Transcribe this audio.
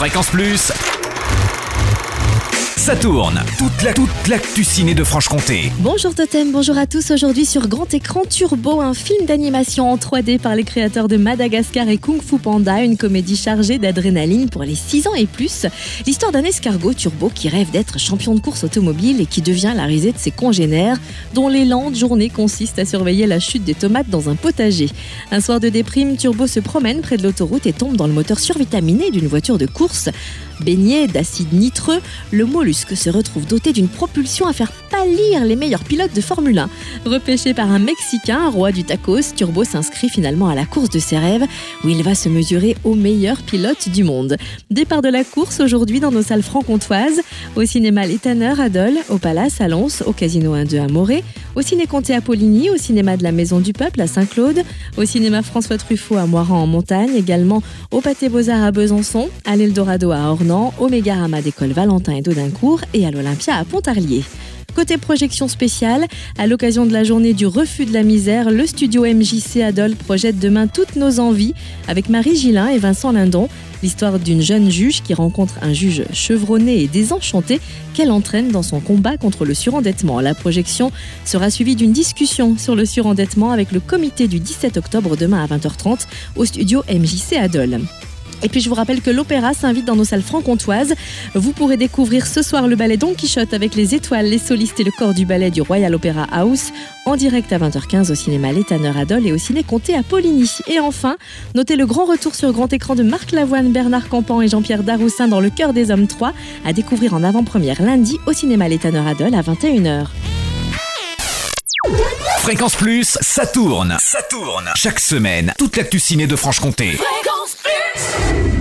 Fréquence Plus. Ça tourne. Toute la toute ciné de Franche-Comté. Bonjour Totem, bonjour à tous. Aujourd'hui sur grand écran Turbo, un film d'animation en 3D par les créateurs de Madagascar et Kung Fu Panda, une comédie chargée d'adrénaline pour les 6 ans et plus. L'histoire d'un escargot turbo qui rêve d'être champion de course automobile et qui devient la risée de ses congénères, dont les lentes journées consistent à surveiller la chute des tomates dans un potager. Un soir de déprime, Turbo se promène près de l'autoroute et tombe dans le moteur survitaminé d'une voiture de course. Baigné d'acide nitreux, le mollusque se retrouve doté d'une propulsion à faire pâlir les meilleurs pilotes de Formule 1. Repêché par un Mexicain, roi du tacos, Turbo s'inscrit finalement à la course de ses rêves, où il va se mesurer aux meilleurs pilotes du monde. Départ de la course aujourd'hui dans nos salles franc-comtoises, au cinéma Les Tanneurs à Dole, au Palace à Lons, au Casino 1-2 à Morée, au Ciné Comté à Poligny, au cinéma de la Maison du Peuple à Saint-Claude, au cinéma François Truffaut à Moiran en Montagne, également au Pâté Beaux-Arts à Besançon, à l'Eldorado à Ornans, au Mégarama d'école Valentin et d'Audincourt et à l'Olympia à Pontarlier. Côté projection spéciale, à l'occasion de la journée du refus de la misère, le studio MJC Adol projette demain toutes nos envies avec Marie Gillin et Vincent Lindon. L'histoire d'une jeune juge qui rencontre un juge chevronné et désenchanté qu'elle entraîne dans son combat contre le surendettement. La projection sera suivie d'une discussion sur le surendettement avec le comité du 17 octobre demain à 20h30 au studio MJC Adol. Et puis je vous rappelle que l'opéra s'invite dans nos salles franc-comtoises. Vous pourrez découvrir ce soir le ballet Don Quichotte avec les étoiles, les solistes et le corps du ballet du Royal Opera House en direct à 20h15 au cinéma L'Étanneur Adol et au ciné Comté à Poligny. Et enfin, notez le grand retour sur grand écran de Marc Lavoine, Bernard Campan et Jean-Pierre Daroussin dans Le Cœur des Hommes 3 à découvrir en avant-première lundi au cinéma L'Étanneur Adol à 21h. Fréquence Plus, ça tourne. Ça tourne. Chaque semaine, toute l'actu ciné de Franche-Comté. Fréquence Plus